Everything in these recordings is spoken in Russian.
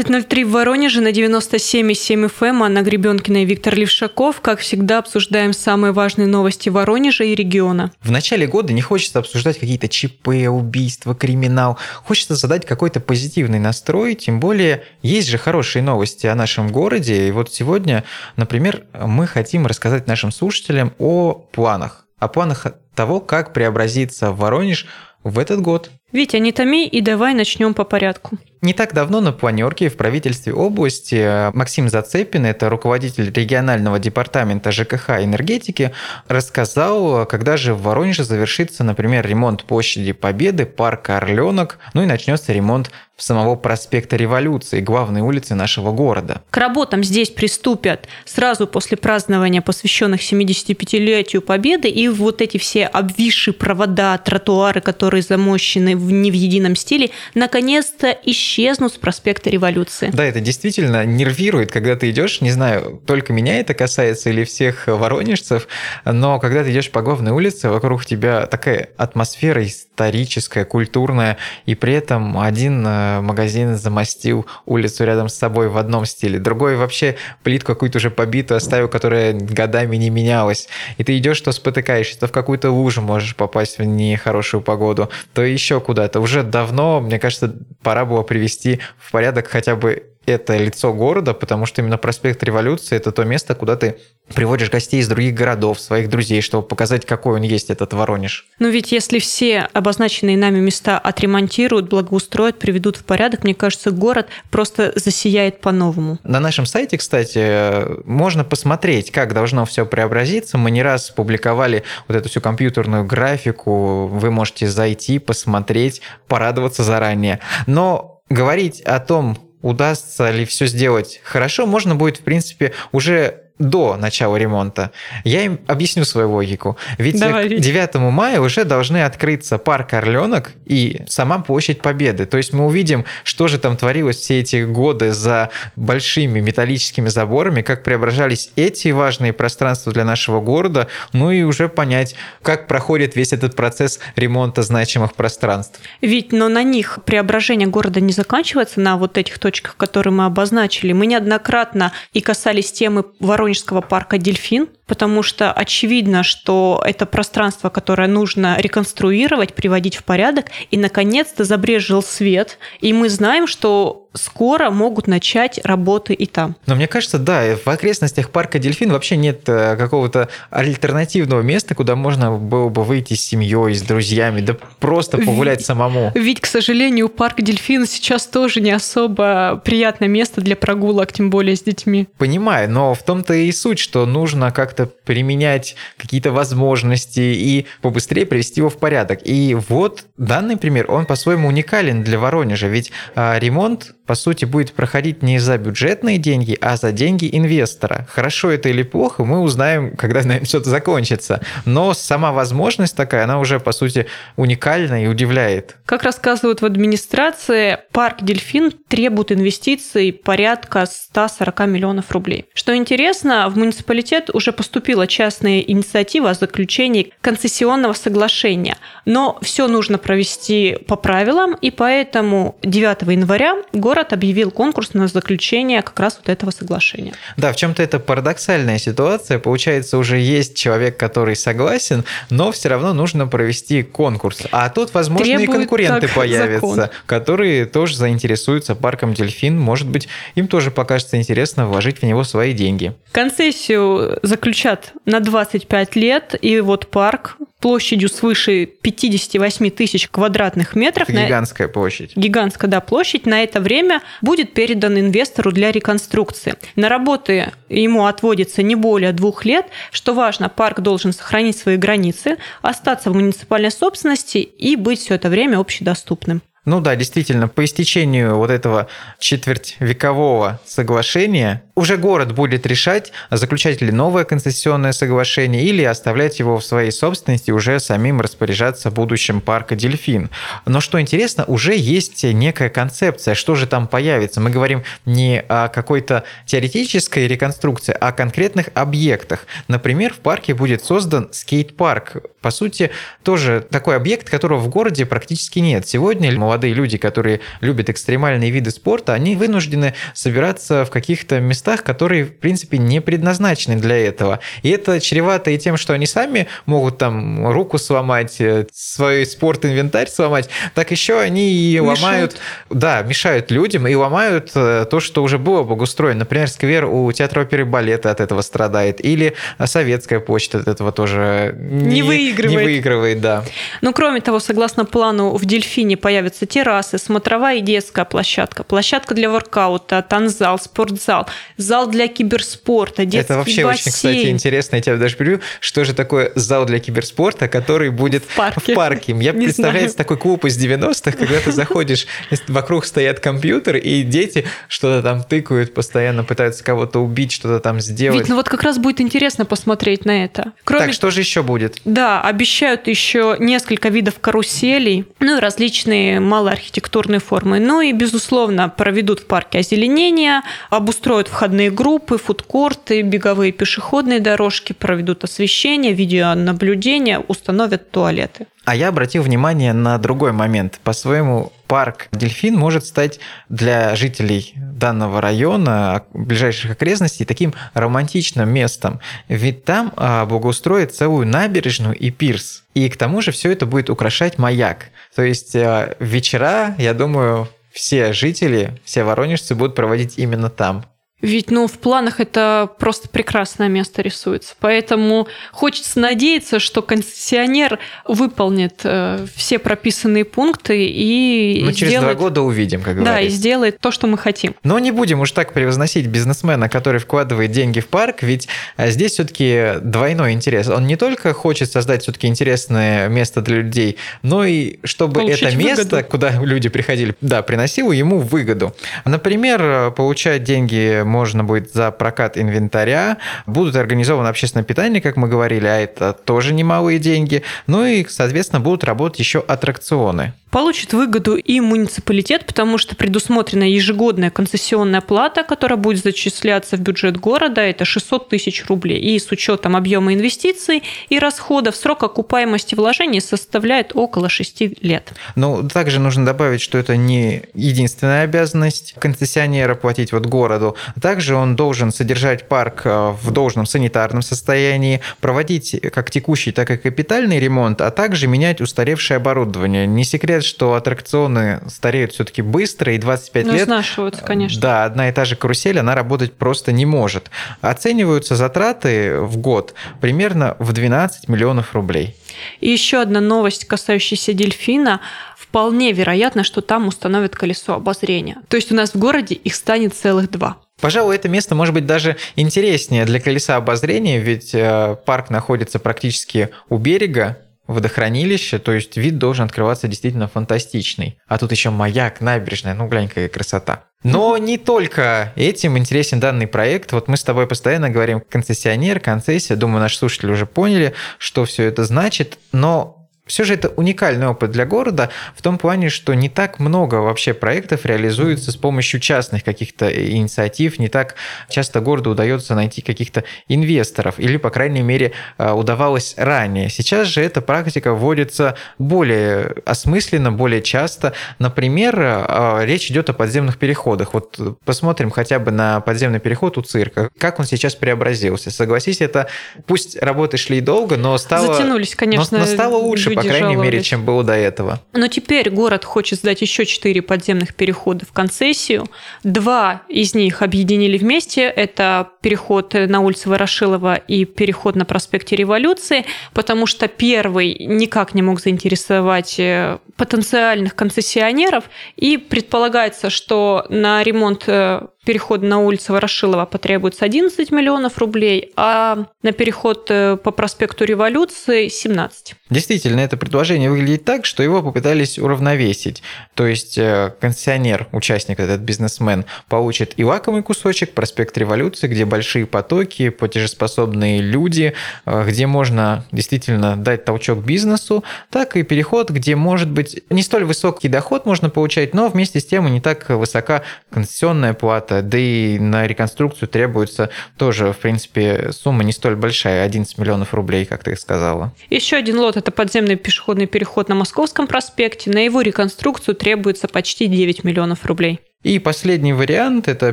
17.03 в Воронеже на 97,7 FM. Анна Гребенкина и Виктор Левшаков. Как всегда, обсуждаем самые важные новости Воронежа и региона. В начале года не хочется обсуждать какие-то ЧП, убийства, криминал. Хочется задать какой-то позитивный настрой, тем более есть же хорошие новости о нашем городе. И вот сегодня, например, мы хотим рассказать нашим слушателям о планах. О планах того, как преобразиться в Воронеж в этот год. Витя, не томи и давай начнем по порядку. Не так давно на планерке в правительстве области э, Максим Зацепин, это руководитель регионального департамента ЖКХ и энергетики, рассказал, когда же в Воронеже завершится, например, ремонт площади Победы, парка Орленок, ну и начнется ремонт самого проспекта Революции, главной улицы нашего города. К работам здесь приступят сразу после празднования, посвященных 75-летию Победы, и вот эти все обвисшие провода, тротуары, которые замощены в, не в едином стиле, наконец-то исчезнут с проспекта Революции. Да, это действительно нервирует, когда ты идешь, не знаю, только меня это касается или всех воронежцев, но когда ты идешь по главной улице, вокруг тебя такая атмосфера историческая, культурная, и при этом один э, магазин замостил улицу рядом с собой в одном стиле, другой вообще плитку какую-то уже побитую оставил, которая годами не менялась, и ты идешь, то спотыкаешься, то в какую-то лужу можешь попасть в нехорошую погоду, то еще куда-то. Уже давно, мне кажется, пора было привести в порядок хотя бы это лицо города, потому что именно проспект Революции – это то место, куда ты приводишь гостей из других городов, своих друзей, чтобы показать, какой он есть, этот Воронеж. Но ведь если все обозначенные нами места отремонтируют, благоустроят, приведут в порядок, мне кажется, город просто засияет по-новому. На нашем сайте, кстати, можно посмотреть, как должно все преобразиться. Мы не раз публиковали вот эту всю компьютерную графику. Вы можете зайти, посмотреть, порадоваться заранее. Но говорить о том, удастся ли все сделать хорошо, можно будет, в принципе, уже до начала ремонта. Я им объясню свою логику. Ведь Давай. к 9 мая уже должны открыться парк Орленок и сама площадь Победы. То есть мы увидим, что же там творилось все эти годы за большими металлическими заборами, как преображались эти важные пространства для нашего города, ну и уже понять, как проходит весь этот процесс ремонта значимых пространств. Ведь, но на них преображение города не заканчивается на вот этих точках, которые мы обозначили. Мы неоднократно и касались темы Воронежа Воронежского парка «Дельфин», потому что очевидно, что это пространство, которое нужно реконструировать, приводить в порядок, и, наконец-то, забрежил свет, и мы знаем, что скоро могут начать работы и там. Но мне кажется, да, в окрестностях парка Дельфин вообще нет э, какого-то альтернативного места, куда можно было бы выйти с семьей, с друзьями, да просто погулять ведь, самому. Ведь, к сожалению, парк Дельфин сейчас тоже не особо приятное место для прогулок, тем более с детьми. Понимаю, но в том-то и суть, что нужно как-то применять какие-то возможности и побыстрее привести его в порядок. И вот данный пример, он по-своему уникален для Воронежа, ведь а, ремонт по сути, будет проходить не за бюджетные деньги, а за деньги инвестора. Хорошо это или плохо, мы узнаем, когда на этом все закончится. Но сама возможность такая, она уже, по сути, уникальна и удивляет. Как рассказывают в администрации, парк «Дельфин» требует инвестиций порядка 140 миллионов рублей. Что интересно, в муниципалитет уже поступила частная инициатива о заключении концессионного соглашения. Но все нужно провести по правилам, и поэтому 9 января город город объявил конкурс на заключение как раз вот этого соглашения. Да, в чем-то это парадоксальная ситуация. Получается, уже есть человек, который согласен, но все равно нужно провести конкурс. А тут, возможно, Требует и конкуренты появятся, закон. которые тоже заинтересуются парком Дельфин. Может быть, им тоже покажется интересно вложить в него свои деньги. Концессию заключат на 25 лет, и вот парк площадью свыше 58 тысяч квадратных метров. Это гигантская площадь. Гигантская, да, площадь. На это время будет передан инвестору для реконструкции. На работы ему отводится не более двух лет. Что важно, парк должен сохранить свои границы, остаться в муниципальной собственности и быть все это время общедоступным. Ну да, действительно, по истечению вот этого четвертьвекового соглашения уже город будет решать, заключать ли новое концессионное соглашение или оставлять его в своей собственности, уже самим распоряжаться будущим парка «Дельфин». Но что интересно, уже есть некая концепция, что же там появится. Мы говорим не о какой-то теоретической реконструкции, а о конкретных объектах. Например, в парке будет создан скейт-парк. По сути, тоже такой объект, которого в городе практически нет. Сегодня молодые люди, которые любят экстремальные виды спорта, они вынуждены собираться в каких-то местах, которые, в принципе, не предназначены для этого. И это чревато и тем, что они сами могут там руку сломать, э, свой спорт-инвентарь сломать, так еще они и мешают. ломают, да, мешают людям и ломают э, то, что уже было благоустроено. Например, сквер у театра оперы и балета от этого страдает, или советская почта от этого тоже не, не выигрывает. Не выигрывает, да. Ну, кроме того, согласно плану, в Дельфине появятся террасы, смотровая и детская площадка, площадка для воркаута, танзал, спортзал, зал для киберспорта, детский Это вообще бассейн. очень, кстати, интересно. Я тебя даже привью, что же такое зал для киберспорта, который будет в парке. В парке. Я представляю такой клуб из 90-х, когда ты заходишь, вокруг стоят компьютеры, и дети что-то там тыкают, постоянно пытаются кого-то убить, что-то там сделать. Ведь, ну вот как раз будет интересно посмотреть на это. Кроме... Так, что же еще будет? Да, обещают еще несколько видов каруселей, ну и различные малоархитектурные формы. Ну и, безусловно, проведут в парке озеленение, обустроят входные группы, фудкорты, беговые пешеходные дорожки, проведут освещение, видеонаблюдение, установят туалеты. А я обратил внимание на другой момент. По-своему, парк Дельфин может стать для жителей данного района, ближайших окрестностей, таким романтичным местом. Ведь там а, благоустроят целую набережную и пирс. И к тому же все это будет украшать маяк. То есть а, вечера, я думаю, все жители, все воронежцы будут проводить именно там. Ведь, ну, в планах это просто прекрасное место рисуется. Поэтому хочется надеяться, что концессионер выполнит э, все прописанные пункты и Мы через сделает... два года увидим, как говорится. Да, и сделает то, что мы хотим. Но не будем уж так превозносить бизнесмена, который вкладывает деньги в парк, ведь э, здесь все-таки двойной интерес. Он не только хочет создать все-таки интересное место для людей, но и чтобы Получить это место, выгоду. куда люди приходили, да, приносило ему выгоду. Например, э, получать деньги можно будет за прокат инвентаря, будут организованы общественное питание, как мы говорили, а это тоже немалые деньги, ну и, соответственно, будут работать еще аттракционы. Получит выгоду и муниципалитет, потому что предусмотрена ежегодная концессионная плата, которая будет зачисляться в бюджет города, это 600 тысяч рублей. И с учетом объема инвестиций и расходов срок окупаемости вложений составляет около 6 лет. Ну, также нужно добавить, что это не единственная обязанность концессионера платить вот городу. Также он должен содержать парк э, в должном санитарном состоянии, проводить как текущий, так и капитальный ремонт, а также менять устаревшее оборудование. Не секрет, сказать, что аттракционы стареют все-таки быстро, и 25 ну, лет... изнашиваются, конечно. Да, одна и та же карусель, она работать просто не может. Оцениваются затраты в год примерно в 12 миллионов рублей. И еще одна новость, касающаяся дельфина. Вполне вероятно, что там установят колесо обозрения. То есть у нас в городе их станет целых два. Пожалуй, это место может быть даже интереснее для колеса обозрения, ведь э, парк находится практически у берега, водохранилище, то есть вид должен открываться действительно фантастичный. А тут еще маяк, набережная, ну глянь, какая красота. Но не только этим интересен данный проект. Вот мы с тобой постоянно говорим концессионер, концессия. Думаю, наши слушатели уже поняли, что все это значит. Но все же это уникальный опыт для города в том плане, что не так много вообще проектов реализуется с помощью частных каких-то инициатив, не так часто городу удается найти каких-то инвесторов, или, по крайней мере, э, удавалось ранее. Сейчас же эта практика вводится более осмысленно, более часто. Например, э, речь идет о подземных переходах. Вот посмотрим хотя бы на подземный переход у цирка. Как он сейчас преобразился? Согласись, это пусть работы шли долго, но стало... Затянулись, конечно. Но, но стало лучше, по крайней мере, чем было до этого. Но теперь город хочет сдать еще четыре подземных перехода в концессию. Два из них объединили вместе. Это переход на улице Ворошилова и переход на проспекте Революции, потому что первый никак не мог заинтересовать э, потенциальных концессионеров, и предполагается, что на ремонт э, переход на улицу Ворошилова потребуется 11 миллионов рублей, а на переход э, по проспекту Революции 17. Действительно, это предложение выглядит так, что его попытались уравновесить. То есть э, концессионер, участник, этот бизнесмен, получит и лакомый кусочек, проспект Революции, где большие потоки, платежеспособные люди, э, где можно действительно дать толчок бизнесу, так и переход, где может быть не столь высокий доход можно получать, но вместе с тем и не так высока концессионная плата, да и на реконструкцию требуется тоже, в принципе, сумма не столь большая, 11 миллионов рублей, как ты сказала. Еще один лот – это подземный пешеходный переход на Московском проспекте. На его реконструкцию требуется почти 9 миллионов рублей. И последний вариант – это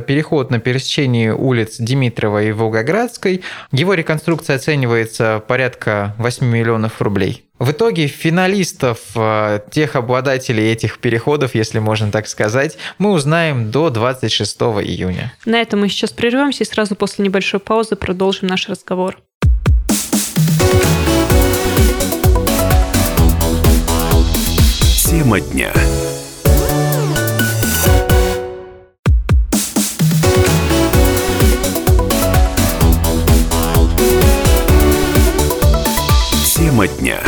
переход на пересечении улиц Димитрова и Волгоградской. Его реконструкция оценивается порядка 8 миллионов рублей. В итоге финалистов, э, тех обладателей этих переходов, если можно так сказать, мы узнаем до 26 июня. На этом мы сейчас прервемся и сразу после небольшой паузы продолжим наш разговор. Тема дня. Тема дня.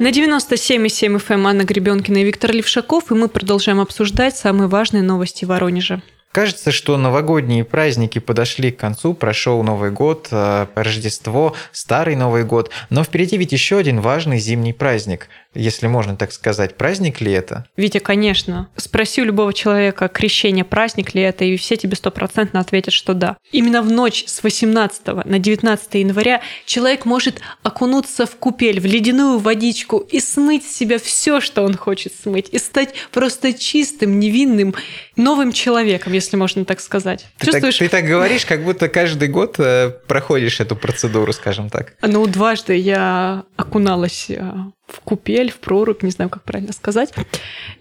На 97,7 FM Анна Гребенкина и Виктор Левшаков, и мы продолжаем обсуждать самые важные новости Воронежа. Кажется, что новогодние праздники подошли к концу, прошел Новый год, э, Рождество, Старый Новый год, но впереди ведь еще один важный зимний праздник, если можно так сказать. Праздник ли это? Витя, конечно. Спроси у любого человека, крещение праздник ли это, и все тебе стопроцентно ответят, что да. Именно в ночь с 18 на 19 января человек может окунуться в купель, в ледяную водичку и смыть с себя все, что он хочет смыть, и стать просто чистым, невинным, новым человеком, если можно так сказать. Ты, Чувствуешь? Так, ты так говоришь, как будто каждый год э, проходишь эту процедуру, скажем так. Ну, дважды я окуналась э, в купель, в прорубь, не знаю, как правильно сказать.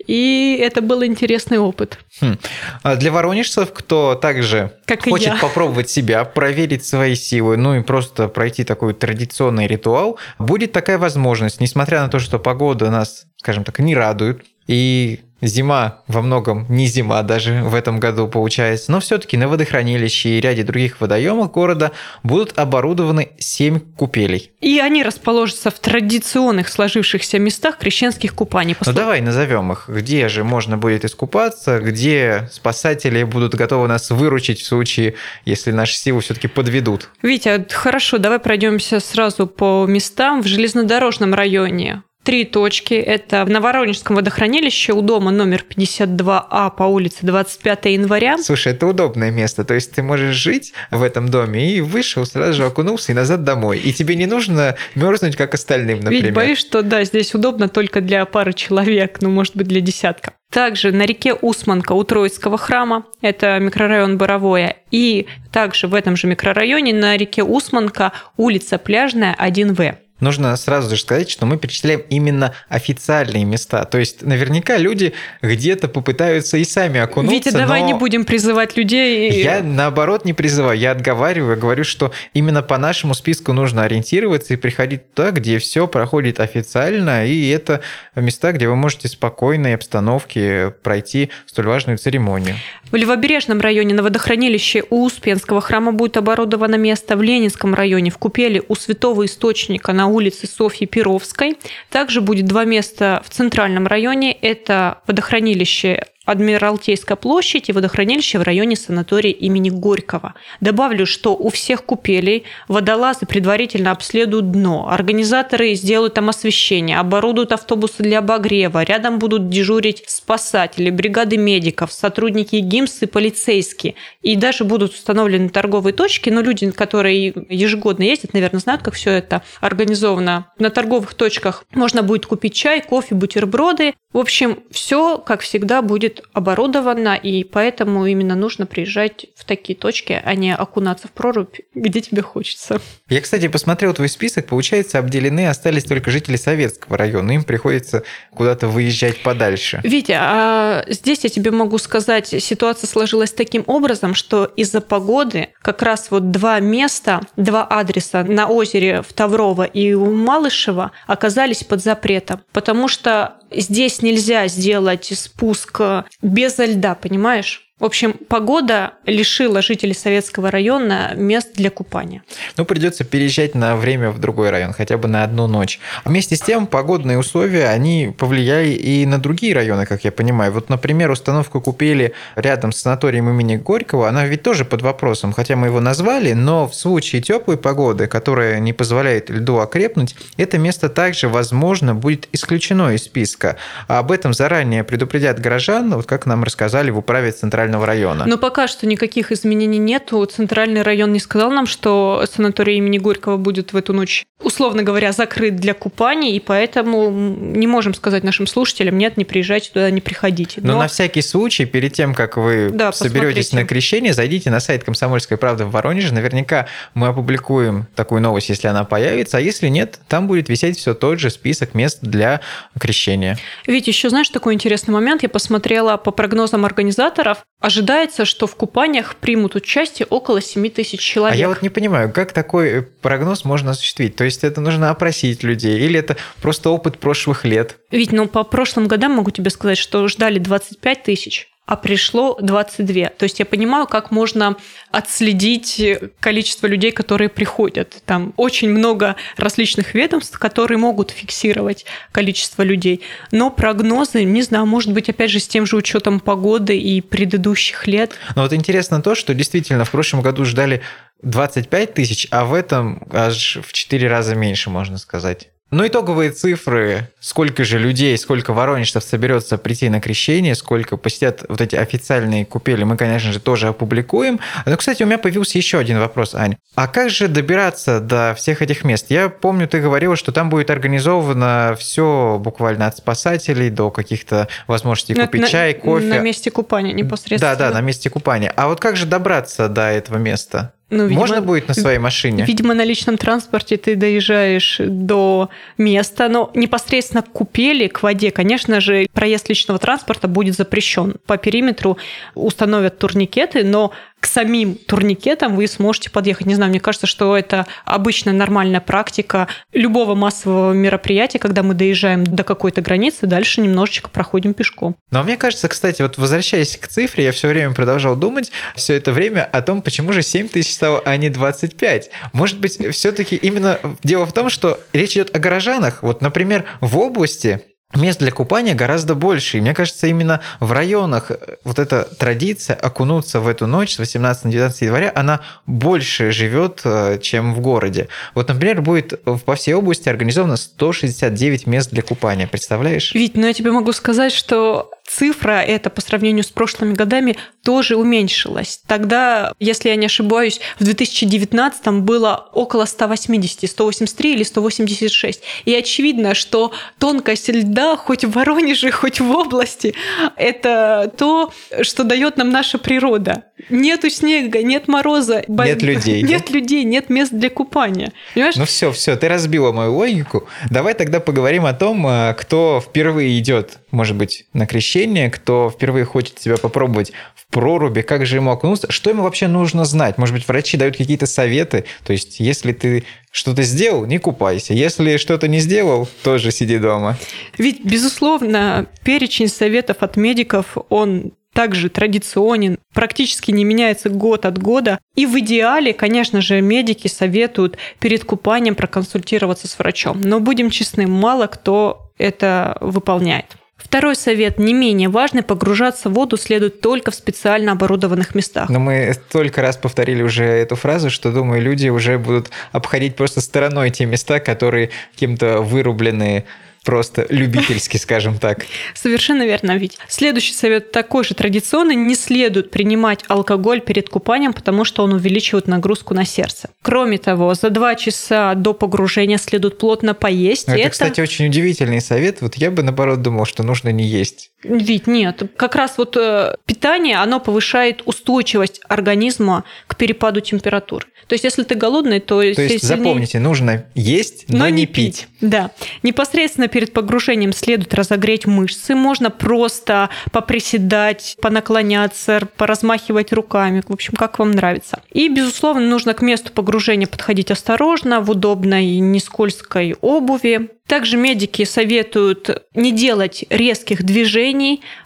И это был интересный опыт. Хм. А для воронежцев, кто также как хочет попробовать себя, проверить свои силы, ну и просто пройти такой традиционный ритуал, будет такая возможность, несмотря на то, что погода нас, скажем так, не радует, и Зима во многом не зима даже в этом году получается, но все-таки на водохранилище и ряде других водоемах города будут оборудованы 7 купелей. И они расположатся в традиционных сложившихся местах крещенских купаний. Ну давай назовем их. Где же можно будет искупаться, где спасатели будут готовы нас выручить в случае, если наши силы все-таки подведут. Витя, хорошо, давай пройдемся сразу по местам в железнодорожном районе три точки. Это в Новоронежском водохранилище у дома номер 52А по улице 25 января. Слушай, это удобное место. То есть ты можешь жить в этом доме и вышел, сразу же окунулся и назад домой. И тебе не нужно мерзнуть, как остальным, например. Ведь боюсь, что да, здесь удобно только для пары человек, ну, может быть, для десятка. Также на реке Усманка у Троицкого храма, это микрорайон Боровое, и также в этом же микрорайоне на реке Усманка улица Пляжная 1В. Нужно сразу же сказать, что мы перечисляем именно официальные места. То есть наверняка люди где-то попытаются и сами окунуться. Витя, давай не будем призывать людей. Я наоборот не призываю, я отговариваю, говорю, что именно по нашему списку нужно ориентироваться и приходить туда, где все проходит официально, и это места, где вы можете в спокойной обстановке пройти столь важную церемонию. В Левобережном районе на водохранилище у Успенского храма будет оборудовано место, в Ленинском районе в Купеле у Святого Источника на улице Софьи Перовской. Также будет два места в центральном районе. Это водохранилище Адмиралтейская площадь и водохранилище в районе санатория имени Горького. Добавлю, что у всех купелей водолазы предварительно обследуют дно. Организаторы сделают там освещение, оборудуют автобусы для обогрева. Рядом будут дежурить спасатели, бригады медиков, сотрудники ГИМС и полицейские. И даже будут установлены торговые точки. Но люди, которые ежегодно ездят, наверное, знают, как все это организовано. На торговых точках можно будет купить чай, кофе, бутерброды. В общем, все, как всегда, будет оборудовано, и поэтому именно нужно приезжать в такие точки, а не окунаться в прорубь, где тебе хочется. Я, кстати, посмотрел твой список, получается, обделены остались только жители Советского района, им приходится куда-то выезжать подальше. Витя, а здесь я тебе могу сказать, ситуация сложилась таким образом, что из-за погоды как раз вот два места, два адреса на озере в Таврово и у Малышева оказались под запретом, потому что здесь нельзя сделать спуск без льда, понимаешь? В общем, погода лишила жителей Советского района мест для купания. Ну, придется переезжать на время в другой район, хотя бы на одну ночь. А вместе с тем, погодные условия, они повлияли и на другие районы, как я понимаю. Вот, например, установка купели рядом с санаторием имени Горького, она ведь тоже под вопросом, хотя мы его назвали, но в случае теплой погоды, которая не позволяет льду окрепнуть, это место также, возможно, будет исключено из списка. Об этом заранее предупредят горожан, вот как нам рассказали в управе Центрального центрального района. Но пока что никаких изменений нету. Центральный район не сказал нам, что санаторий имени Горького будет в эту ночь, условно говоря, закрыт для купаний, и поэтому не можем сказать нашим слушателям, нет, не приезжайте туда, не приходите. Но, Но на всякий случай, перед тем, как вы да, соберетесь на крещение, зайдите на сайт «Комсомольской правды» в Воронеже. Наверняка мы опубликуем такую новость, если она появится, а если нет, там будет висеть все тот же список мест для крещения. Ведь еще знаешь такой интересный момент? Я посмотрела по прогнозам организаторов, Ожидается, что в купаниях примут участие около 7 тысяч человек. А я вот не понимаю, как такой прогноз можно осуществить? То есть это нужно опросить людей или это просто опыт прошлых лет? Ведь, ну, по прошлым годам могу тебе сказать, что ждали 25 тысяч а пришло 22. То есть я понимаю, как можно отследить количество людей, которые приходят. Там очень много различных ведомств, которые могут фиксировать количество людей. Но прогнозы, не знаю, может быть, опять же, с тем же учетом погоды и предыдущих лет. Но вот интересно то, что действительно в прошлом году ждали 25 тысяч, а в этом аж в 4 раза меньше, можно сказать. Ну, итоговые цифры, сколько же людей, сколько воронежцев соберется прийти на крещение, сколько посетят вот эти официальные купели, мы, конечно же, тоже опубликуем. Но, кстати, у меня появился еще один вопрос, Ань. А как же добираться до всех этих мест? Я помню, ты говорила, что там будет организовано все буквально от спасателей до каких-то возможностей Но ну, купить на, чай, кофе. На месте купания непосредственно. Да, да, на месте купания. А вот как же добраться до этого места? Ну, видимо, Можно будет на своей машине? Видимо, на личном транспорте ты доезжаешь до места, но непосредственно к купели, к воде, конечно же, проезд личного транспорта будет запрещен. По периметру установят турникеты, но к самим турникетам вы сможете подъехать. Не знаю, мне кажется, что это обычная нормальная практика любого массового мероприятия, когда мы доезжаем до какой-то границы, дальше немножечко проходим пешком. Но мне кажется, кстати, вот возвращаясь к цифре, я все время продолжал думать все это время о том, почему же 7 тысяч стало, а не 25. Может быть, все-таки именно дело в том, что речь идет о горожанах. Вот, например, в области мест для купания гораздо больше. И мне кажется, именно в районах э, вот эта традиция окунуться в эту ночь с 18 на 19 января, она больше живет, э, чем в городе. Вот, например, будет по всей области организовано 169 мест для купания. Представляешь? Вить, ну я тебе могу сказать, что цифра эта по сравнению с прошлыми годами тоже уменьшилась. Тогда, если я не ошибаюсь, в 2019 было около 180, 183 или 186. И очевидно, что тонкость льда хоть в Воронеже, хоть в области, это то, что дает нам наша природа. Нету снега, нет мороза. Нет людей. Нет людей, нет мест для купания. Понимаешь? Ну все, все, ты разбила мою логику. Давай тогда поговорим о том, э, кто впервые идет, может быть, на крещение, кто впервые хочет себя попробовать в проруби, как же ему окунуться, что ему вообще нужно знать. Может быть, врачи дают какие-то советы. То есть, если ты что-то сделал, не купайся. Если что-то не сделал, тоже сиди дома. Ведь, безусловно, перечень советов от медиков, он также традиционен, практически не меняется год от года. И в идеале, конечно же, медики советуют перед купанием проконсультироваться с врачом. Но будем честны, мало кто это выполняет. Второй совет, не менее важный, погружаться в воду следует только в специально оборудованных местах. Но мы столько раз повторили уже эту фразу, что, думаю, люди уже будут обходить просто стороной те места, которые кем-то вырублены просто любительски, скажем так. Совершенно верно, ведь следующий совет такой же традиционный. Не следует принимать алкоголь перед купанием, потому что он увеличивает нагрузку на сердце. Кроме того, за два часа до погружения следует плотно поесть. Это, это, кстати, очень удивительный совет. Вот я бы, наоборот, думал, что нужно не есть. Ведь нет. Как раз вот э, питание, оно повышает устойчивость организма к перепаду температуры. То есть, если ты голодный, то... То есть, сильнее... запомните, нужно есть, но, но не пить. пить. Да. Непосредственно перед погружением следует разогреть мышцы. Можно просто поприседать, понаклоняться, поразмахивать руками. В общем, как вам нравится. И, безусловно, нужно к месту погружения подходить осторожно, в удобной, не скользкой обуви. Также медики советуют не делать резких движений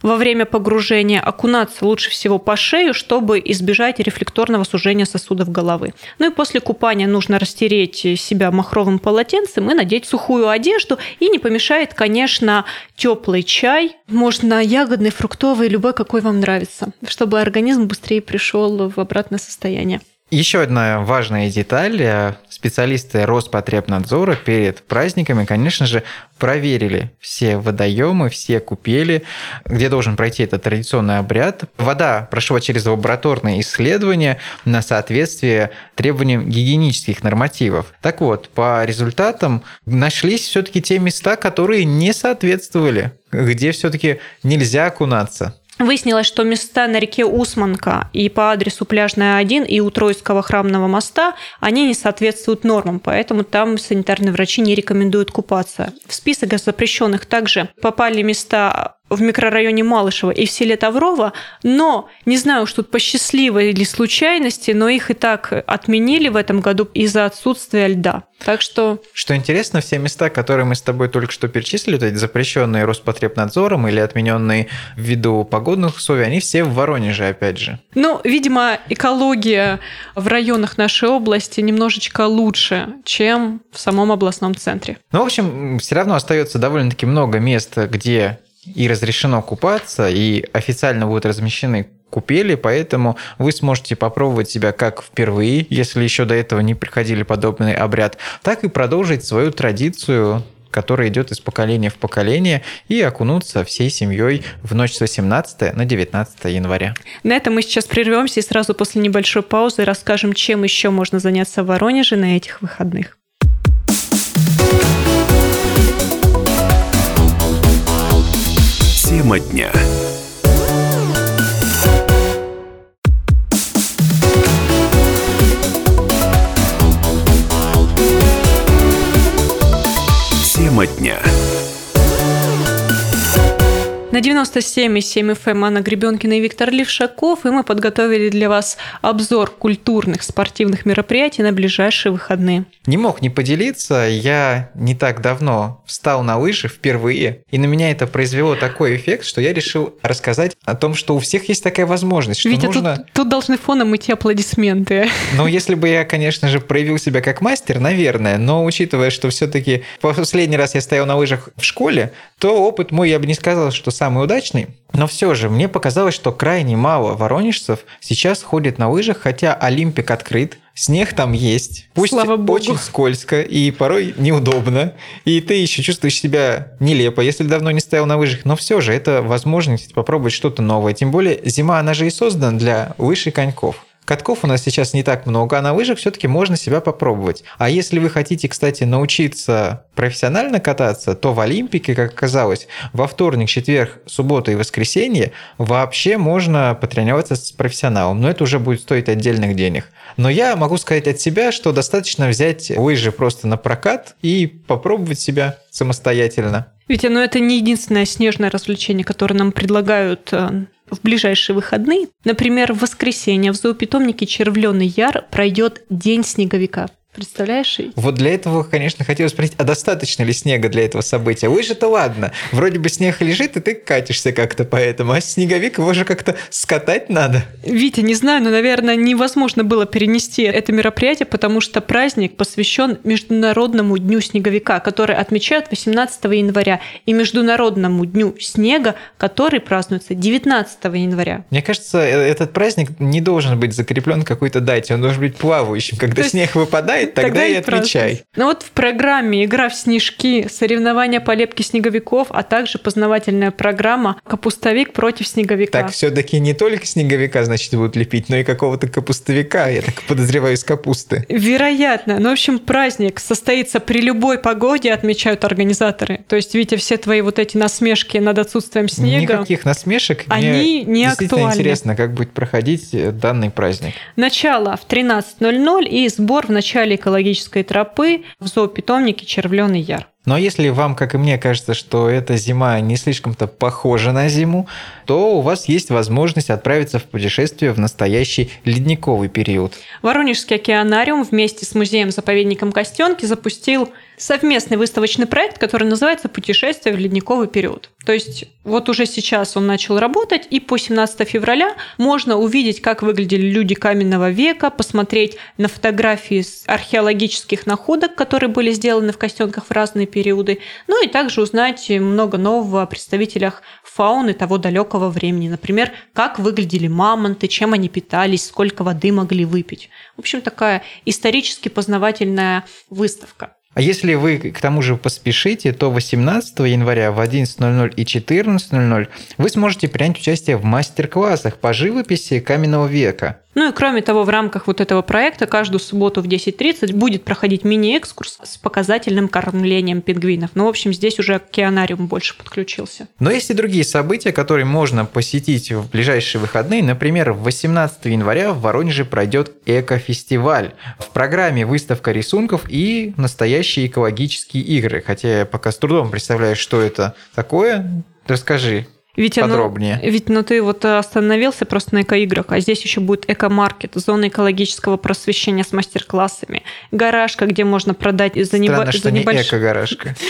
во время погружения, окунаться лучше всего по шею, чтобы избежать рефлекторного сужения сосудов головы. Ну и после купания нужно растереть себя махровым полотенцем и надеть сухую одежду. И не помешает, конечно, теплый чай. Можно ягодный, фруктовый, любой, какой вам нравится, чтобы организм быстрее пришел в обратное состояние. Еще одна важная деталь. Э, специалисты Роспотребнадзора перед праздниками, конечно же, проверили все водоемы, все купели, где должен пройти этот традиционный обряд. Вода прошла через лабораторные исследования на соответствие требованиям гигиенических нормативов. Так вот, по результатам нашлись все-таки те места, которые не соответствовали, где все-таки нельзя окунаться. Выяснилось, что места на реке Усманка и по адресу Пляжная 1 и у Троицкого храмного моста, они не соответствуют нормам, поэтому там санитарные врачи не рекомендуют купаться. В список запрещенных также попали места в микрорайоне Малышева и в селе Таврово, но не знаю уж тут по счастливой или случайности, но их и так отменили в этом году из-за отсутствия льда. Так что... Что интересно, все места, которые мы с тобой только что перечислили, эти запрещенные Роспотребнадзором или отмененные ввиду погодных условий, они все в Воронеже, опять же. Ну, видимо, экология в районах нашей области немножечко лучше, чем в самом областном центре. Ну, в общем, все равно остается довольно-таки много мест, где и разрешено купаться, и официально будут размещены купели, поэтому вы сможете попробовать себя как впервые, если еще до этого не приходили подобный обряд, так и продолжить свою традицию которая идет из поколения в поколение, и окунуться всей семьей в ночь с 18 на 19 января. На этом мы сейчас прервемся и сразу после небольшой паузы расскажем, чем еще можно заняться в Воронеже на этих выходных. Тема дня. Тема дня. На 97,7 FM Анна Гребенкина и Виктор Левшаков, и мы подготовили для вас обзор культурных спортивных мероприятий на ближайшие выходные. Не мог не поделиться, я не так давно встал на лыжи впервые, и на меня это произвело такой эффект, что я решил рассказать о том, что у всех есть такая возможность, что Витя, нужно... тут, тут должны фоном идти аплодисменты. Ну, если бы я, конечно же, проявил себя как мастер, наверное, но учитывая, что все-таки последний раз я стоял на лыжах в школе, то опыт мой, я бы не сказал, что самый удачный. Но все же, мне показалось, что крайне мало воронежцев сейчас ходит на лыжах, хотя Олимпик открыт, снег там есть. Пусть Слава богу. очень скользко и порой неудобно. И ты еще чувствуешь себя нелепо, если давно не стоял на лыжах. Но все же, это возможность попробовать что-то новое. Тем более, зима, она же и создана для лыж и коньков. Катков у нас сейчас не так много, а на лыжах все-таки можно себя попробовать. А если вы хотите, кстати, научиться профессионально кататься, то в Олимпике, как оказалось, во вторник, четверг, субботу и воскресенье вообще можно потренироваться с профессионалом. Но это уже будет стоить отдельных денег. Но я могу сказать от себя, что достаточно взять лыжи просто на прокат и попробовать себя самостоятельно. Витя, но это не единственное снежное развлечение, которое нам предлагают э, в ближайшие выходные. Например, в воскресенье в зоопитомнике Червленый Яр пройдет День снеговика. Представляешь? Вот для этого, конечно, хотелось спросить, а достаточно ли снега для этого события? Лыжи-то ладно, вроде бы снег лежит, и ты катишься как-то поэтому, а снеговик его же как-то скатать надо. Витя, не знаю, но, наверное, невозможно было перенести это мероприятие, потому что праздник посвящен Международному дню снеговика, который отмечают 18 января, и Международному дню снега, который празднуется 19 января. Мне кажется, э, этот праздник не должен быть закреплен какой-то дате, он должен быть плавающим. Когда То снег выпадает, тогда, Тогда и празднуй. Ну вот в программе «Игра в снежки», соревнования по лепке снеговиков, а также познавательная программа «Капустовик против снеговика». Так все-таки не только снеговика, значит, будут лепить, но и какого-то капустовика, я так подозреваю, из капусты. Вероятно. Ну, в общем, праздник состоится при любой погоде, отмечают организаторы. То есть, Витя, все твои вот эти насмешки над отсутствием снега, Никаких насмешек. Они не актуальны. интересно, как будет проходить э, данный праздник. Начало в 13.00 и сбор в начале экологической тропы в зоопитомнике Червленый Яр. Но если вам, как и мне, кажется, что эта зима не слишком-то похожа на зиму, то у вас есть возможность отправиться в путешествие в настоящий ледниковый период. Воронежский океанариум вместе с музеем-заповедником Костенки запустил совместный выставочный проект, который называется «Путешествие в ледниковый период». То есть вот уже сейчас он начал работать, и по 17 февраля можно увидеть, как выглядели люди каменного века, посмотреть на фотографии с археологических находок, которые были сделаны в Костенках в разные периоды, ну и также узнать много нового о представителях фауны того далекого времени. Например, как выглядели мамонты, чем они питались, сколько воды могли выпить. В общем, такая исторически познавательная выставка. А если вы к тому же поспешите, то 18 января в 11.00 и 14.00 вы сможете принять участие в мастер-классах по живописи каменного века. Ну и кроме того, в рамках вот этого проекта каждую субботу в 10.30 будет проходить мини-экскурс с показательным кормлением пингвинов. Ну, в общем, здесь уже океанариум больше подключился. Но есть и другие события, которые можно посетить в ближайшие выходные. Например, 18 января в Воронеже пройдет эко-фестиваль. В программе выставка рисунков и настоящие экологические игры. Хотя я пока с трудом представляю, что это такое. Расскажи. Витя, подробнее. Ну, ведь ну ты вот остановился просто на эко-играх, а здесь еще будет эко-маркет, зона экологического просвещения с мастер-классами, гаражка, где можно продать за, Странно, небо... что за не эко-гаражка.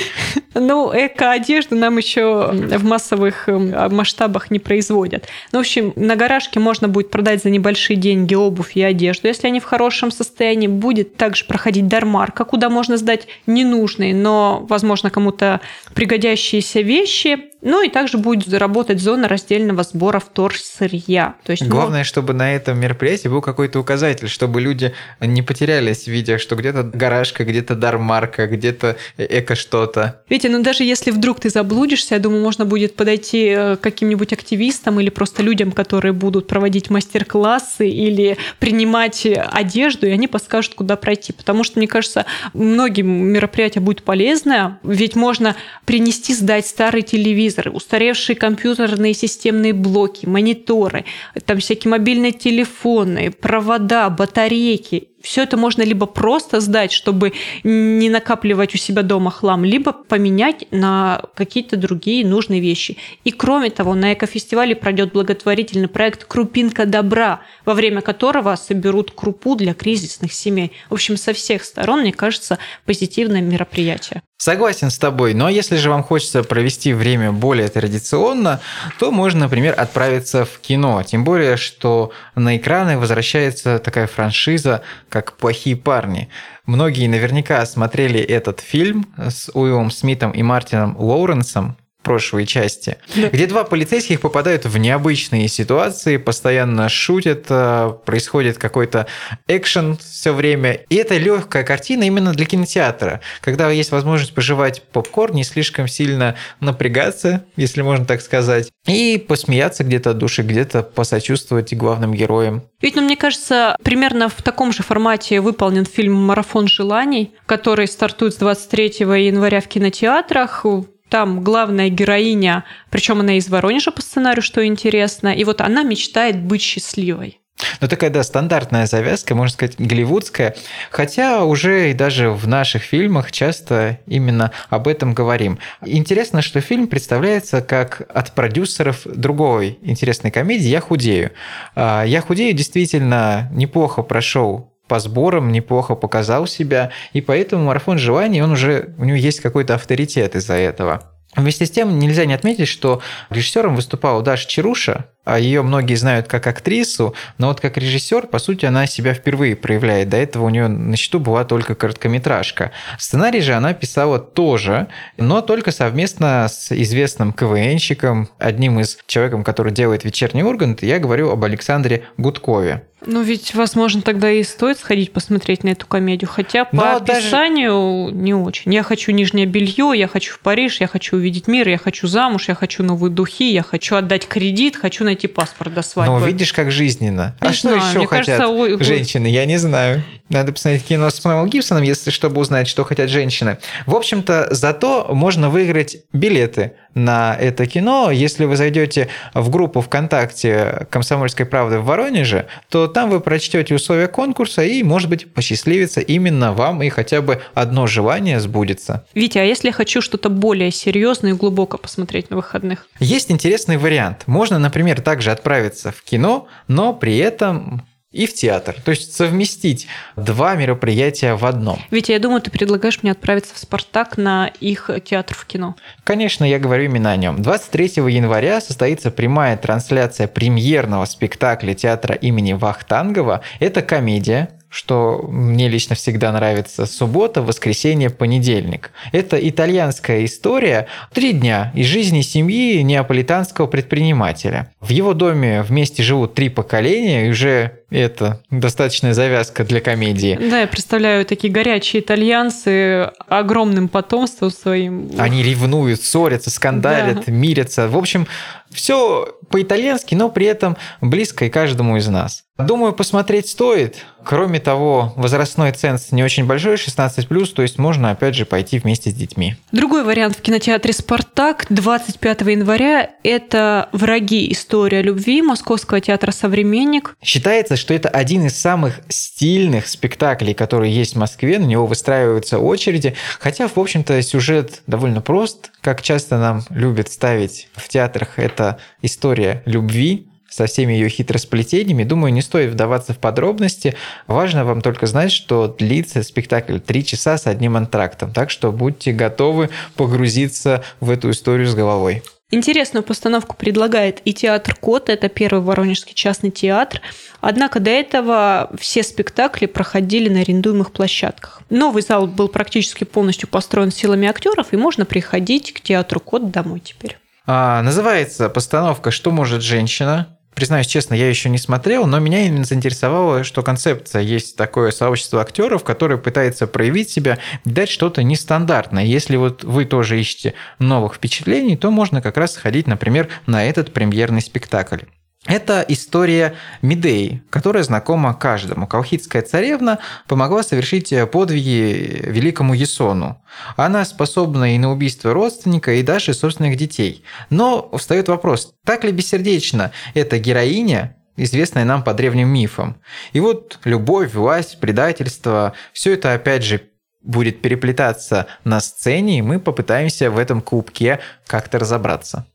Ну, эко-одежду нам еще в массовых эм, масштабах не производят. Ну, в общем, на гаражке можно будет продать за небольшие деньги обувь и одежду, если они в хорошем состоянии. Будет также проходить дармарка, куда можно сдать ненужные, но, возможно, кому-то пригодящиеся вещи. Ну и также будет заработать зона раздельного сбора вторсырья. То есть, Главное, ну... чтобы на этом мероприятии был какой-то указатель, чтобы люди не потерялись, видя, что где-то гаражка, где-то дармарка, где-то эко что-то. Витя, ну даже если вдруг ты заблудишься, я думаю, можно будет подойти э, к каким-нибудь активистам или просто людям, которые будут проводить мастер-классы или принимать одежду, и они подскажут, куда пройти. Потому что, мне кажется, многим мероприятие будет полезное, ведь можно принести, сдать старый телевизор, телевизоры, устаревшие компьютерные системные блоки, мониторы, там всякие мобильные телефоны, провода, батарейки все это можно либо просто сдать, чтобы не накапливать у себя дома хлам, либо поменять на какие-то другие нужные вещи. И кроме того, на экофестивале пройдет благотворительный проект «Крупинка добра», во время которого соберут крупу для кризисных семей. В общем, со всех сторон, мне кажется, позитивное мероприятие. Согласен с тобой, но если же вам хочется провести время более традиционно, то можно, например, отправиться в кино. Тем более, что на экраны возвращается такая франшиза, как «Плохие парни». Многие наверняка смотрели этот фильм с Уиллом Смитом и Мартином Лоуренсом, прошлой части, да. где два полицейских попадают в необычные ситуации, постоянно шутят, э, происходит какой-то экшен все время. И это легкая картина именно для кинотеатра, когда есть возможность пожевать попкорн, не слишком сильно напрягаться, если можно так сказать, и посмеяться где-то от души, где-то посочувствовать главным героям. Ведь, ну, мне кажется, примерно в таком же формате выполнен фильм «Марафон желаний», который стартует с 23 января в кинотеатрах. Там главная героиня, причем она из Воронежа по сценарию, что интересно, и вот она мечтает быть счастливой. Ну, такая, да, стандартная завязка, можно сказать, голливудская. Хотя уже и даже в наших фильмах часто именно об этом говорим. Интересно, что фильм представляется как от продюсеров другой интересной комедии «Я худею». А, «Я худею» действительно неплохо прошел по сборам неплохо показал себя, и поэтому марафон желаний, он уже, у него есть какой-то авторитет из-за этого. Вместе с тем нельзя не отметить, что режиссером выступала Даша Чаруша, ее многие знают как актрису, но вот как режиссер, по сути, она себя впервые проявляет. До этого у нее на счету была только короткометражка. Сценарий же она писала тоже, но только совместно с известным КВНщиком, одним из человеком, который делает вечерний Ургант, я говорю об Александре Гудкове. Ну, ведь, возможно, тогда и стоит сходить посмотреть на эту комедию. Хотя по Но описанию даже... не очень. Я хочу нижнее белье, я хочу в Париж, я хочу увидеть мир, я хочу замуж, я хочу новые духи, я хочу отдать кредит, хочу найти паспорт до свадьбы. Ну, видишь, как жизненно. Не а знаю, что еще хотят кажется, женщины? Я не знаю. Надо посмотреть кино с Мэлом Гибсоном, если чтобы узнать, что хотят женщины. В общем-то, зато можно выиграть билеты на это кино. Если вы зайдете в группу ВКонтакте «Комсомольской правды» в Воронеже, то там вы прочтете условия конкурса и, может быть, посчастливится именно вам и хотя бы одно желание сбудется. Витя, а если я хочу что-то более серьезное и глубоко посмотреть на выходных? Есть интересный вариант. Можно, например, также отправиться в кино, но при этом и в театр. То есть совместить два мероприятия в одном. Витя, я думаю, ты предлагаешь мне отправиться в «Спартак» на их театр в кино. Конечно, я говорю именно о нем. 23 января состоится прямая трансляция премьерного спектакля театра имени Вахтангова. Это комедия, что мне лично всегда нравится, суббота, воскресенье, понедельник. Это итальянская история «Три дня из жизни семьи неаполитанского предпринимателя». В его доме вместе живут три поколения, и уже это достаточная завязка для комедии. Да, я представляю такие горячие итальянцы огромным потомством своим. Они ревнуют, ссорятся, скандалят, да. мирятся. В общем, все по-итальянски, но при этом близко и каждому из нас. Думаю, посмотреть стоит. Кроме того, возрастной ценз не очень большой, 16+, то есть можно, опять же, пойти вместе с детьми. Другой вариант в кинотеатре «Спартак» 25 января – это «Враги. История любви» Московского театра «Современник». Считается, что это один из самых стильных спектаклей, которые есть в Москве, на него выстраиваются очереди, хотя, в общем-то, сюжет довольно прост, как часто нам любят ставить в театрах, это история любви, со всеми ее хитросплетениями. Думаю, не стоит вдаваться в подробности. Важно вам только знать, что длится спектакль три часа с одним антрактом. Так что будьте готовы погрузиться в эту историю с головой. Интересную постановку предлагает и театр Кот, это первый воронежский частный театр. Однако до этого все спектакли проходили на арендуемых площадках. Новый зал был практически полностью построен силами актеров, и можно приходить к театру Кот домой теперь. А, называется постановка «Что может женщина?». Признаюсь честно, я еще не смотрел, но меня именно заинтересовало, что концепция есть такое сообщество актеров, которое пытается проявить себя, дать что-то нестандартное. Если вот вы тоже ищете новых впечатлений, то можно как раз сходить, например, на этот премьерный спектакль. Это история Медеи, которая знакома каждому. Колхидская царевна помогла совершить подвиги великому Есону. Она способна и на убийство родственника, и даже собственных детей. Но встает вопрос, так ли бессердечна эта героиня, известная нам по древним мифам? И вот любовь, власть, предательство, все это опять же будет переплетаться на сцене, и мы попытаемся в этом клубке как-то разобраться.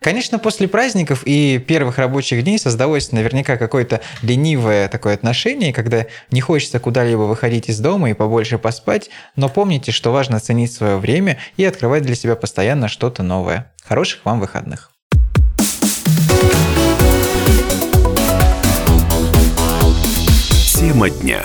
Конечно, после праздников и первых рабочих дней создалось наверняка какое-то ленивое такое отношение, когда не хочется куда-либо выходить из дома и побольше поспать, но помните, что важно ценить свое время и открывать для себя постоянно что-то новое. Хороших вам выходных! Тема дня.